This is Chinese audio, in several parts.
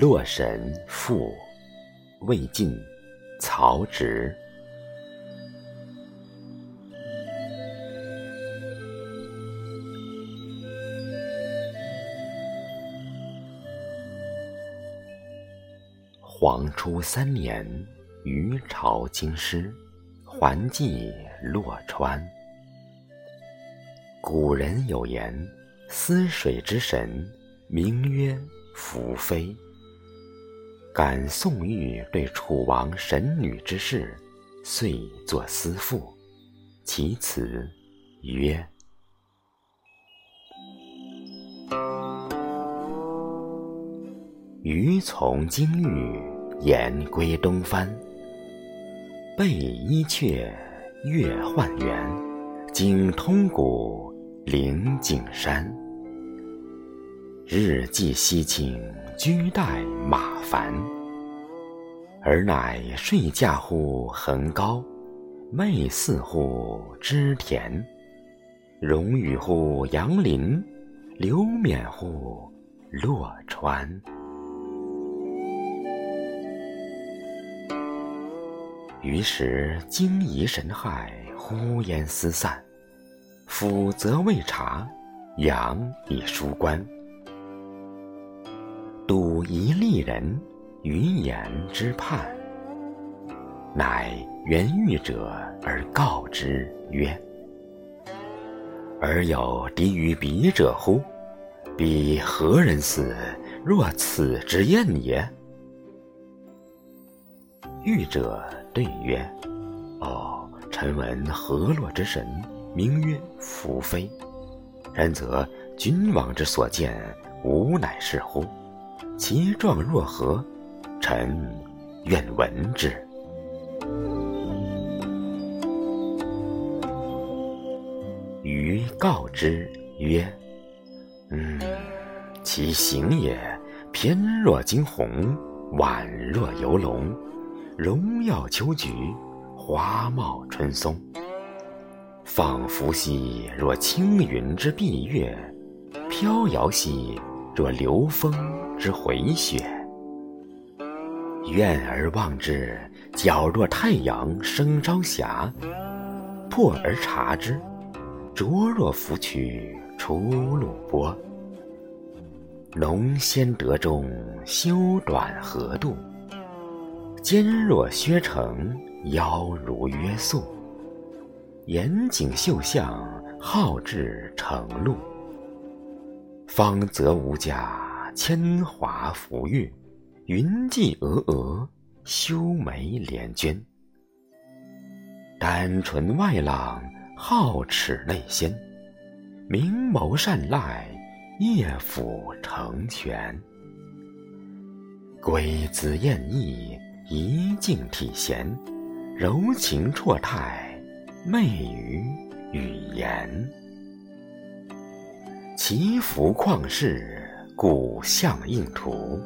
洛神赋，魏晋，曹植。黄初三年，余朝京师，还寄洛川。古人有言：“思水之神，名曰宓妃。”感宋玉对楚王神女之事，遂作思赋，其词曰。余从京域，言归东藩。背伊阙，月换圆，经通古，灵景山。日寄西倾，居待马繁。尔乃睡驾乎恒高，寐似乎织田。荣与乎杨林，流冕乎洛川。于是惊疑神骇，呼烟思散。辅则未察，阳已疏关。睹一丽人，于言之畔。乃原欲者而告之曰：“尔有敌于彼者乎？彼何人死？若此之宴也？”欲者。对曰：“哦，臣闻河洛之神，名曰宓妃。然则君王之所见，吾乃是乎？其状若何？臣愿闻之。”余告之曰：“嗯，其形也，翩若惊鸿，宛若游龙。”荣耀秋菊，花茂春松，仿佛兮若轻云之蔽月，飘摇兮若流风之回雪。远而望之，皎若太阳升朝霞；破而察之，灼若芙蕖出露波。龙先得中，修短何度？肩若削成，腰如约素。严谨秀相，好致成露。芳泽无价，铅华浮玉。云髻峨峨，修眉连娟。丹唇外朗，皓齿内鲜。明眸善睐，夜抚成全。归姿艳逸。一静体闲，柔情绰态，媚于语言。其服旷世，古相映图。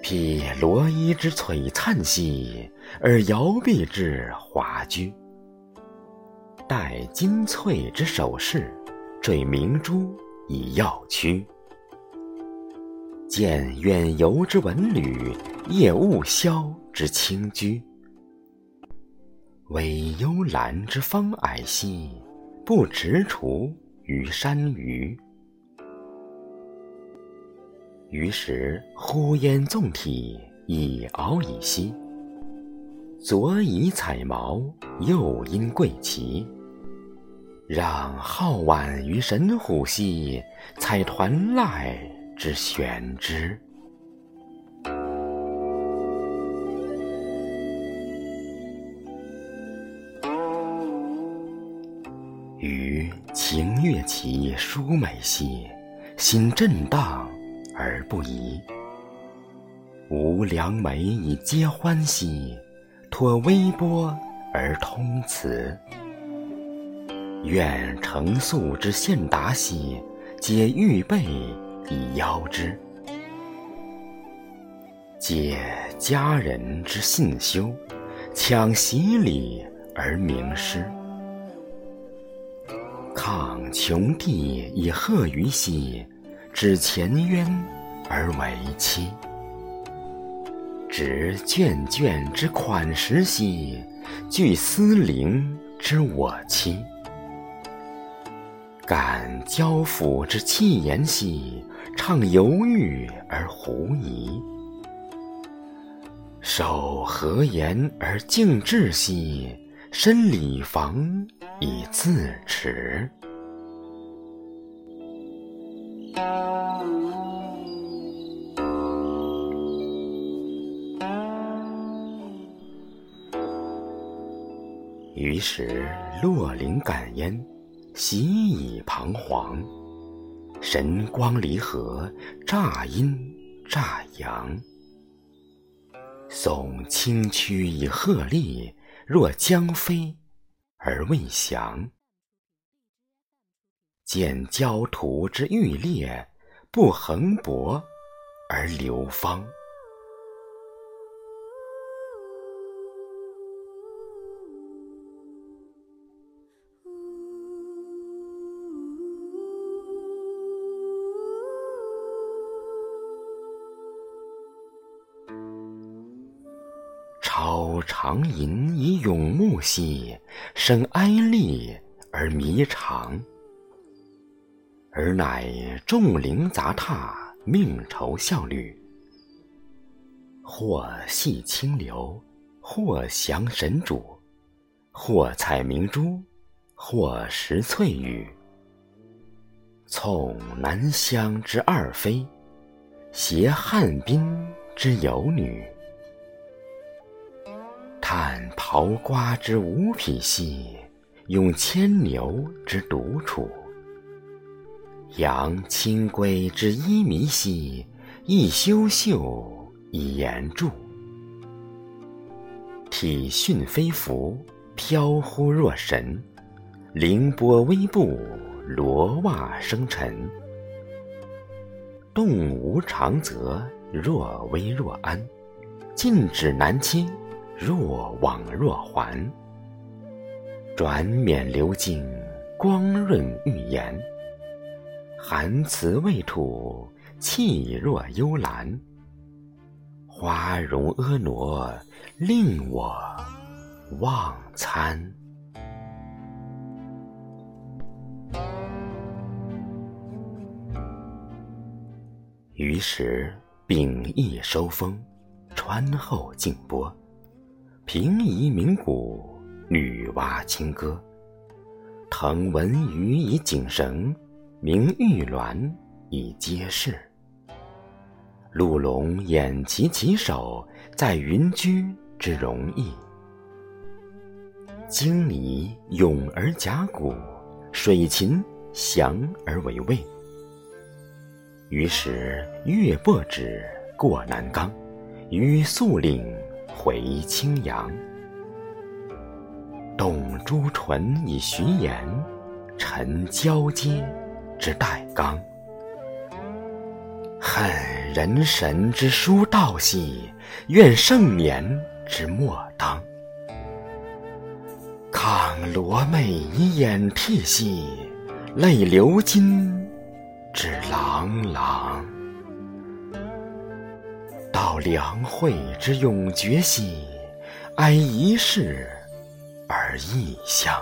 披罗衣之璀璨兮，而摇臂之华居。戴金翠之首饰，缀明珠以耀躯。见远游之文旅，夜雾消之清居。惟幽兰之芳霭兮，不踟蹰于山隅。于是呼烟纵体，以敖以兮。左以彩毛，右因桂旗。让皓腕于神虎兮，采团籁。之玄之，余情悦其舒美兮，心震荡而不移。吾良媒以皆欢兮，托微波而通辞。愿成素之献达兮，皆预备。以邀之，借佳人之信修，抢习礼而明师。抗穷地以贺于兮，指前渊而为期。执卷卷之款识兮，具丝灵之我妻。感交付之气言兮，畅犹豫而狐疑。守和言而敬志兮，身礼防以自持。于是落灵感焉，喜以彷徨。神光离合，乍阴乍阳。耸青躯以鹤立，若将飞而未降。见焦土之欲裂，不横薄而流芳。长吟以咏木兮，生哀厉而弥长。尔乃众灵杂沓，命酬效率。或系清流，或降神主，或采明珠，或食翠羽。从南乡之二妃，携汉滨之游女。看桃瓜之无匹兮，咏牵牛之独处。扬清规之依弥兮，亦修袖以言著。体训飞浮，飘忽若神；凌波微步，罗袜生尘。动无常则，若危若安；进止难期，若往若还。转冕流金，光润玉颜。含辞未吐，气若幽兰。花容婀娜，令我忘餐。于是秉意收风，川后静波。平夷鸣鼓，女娲清歌。腾文鱼以锦绳。明玉鸾以揭示，鹿龙偃旗起手，在云居之容易。鲸泥咏而甲骨，水禽翔而为卫。于是越簸指，过南冈，于肃岭回青阳。动朱唇以徐言，陈交阶。之代刚，恨人神之殊道兮，怨盛年之末当。抗罗袂以掩涕兮，泪流金之朗朗。道良惠之永绝兮，哀一世而异乡。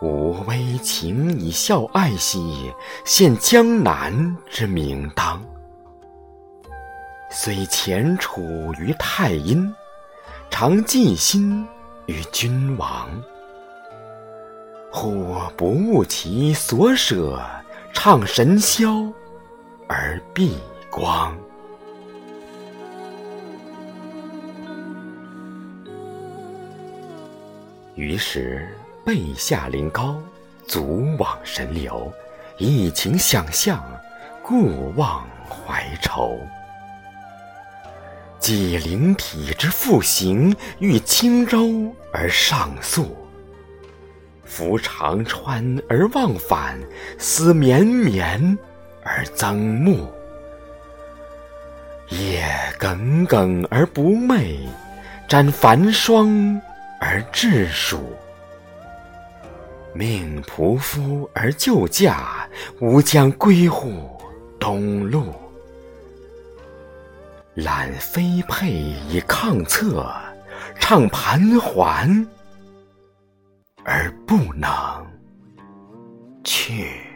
吾微情以孝爱兮，献江南之名当。虽前处于太阴，常寄心于君王。忽不悟其所舍，唱神霄而避光。于是。背下临高，足往神流，一情想象，故忘怀愁。既灵体之复形，欲轻舟而上溯。浮长川而忘返，思绵绵而增暮。夜耿耿而不寐，沾繁霜而至暑。命仆夫而就驾，吾将归乎东路。揽飞辔以抗策，唱盘桓而不能去。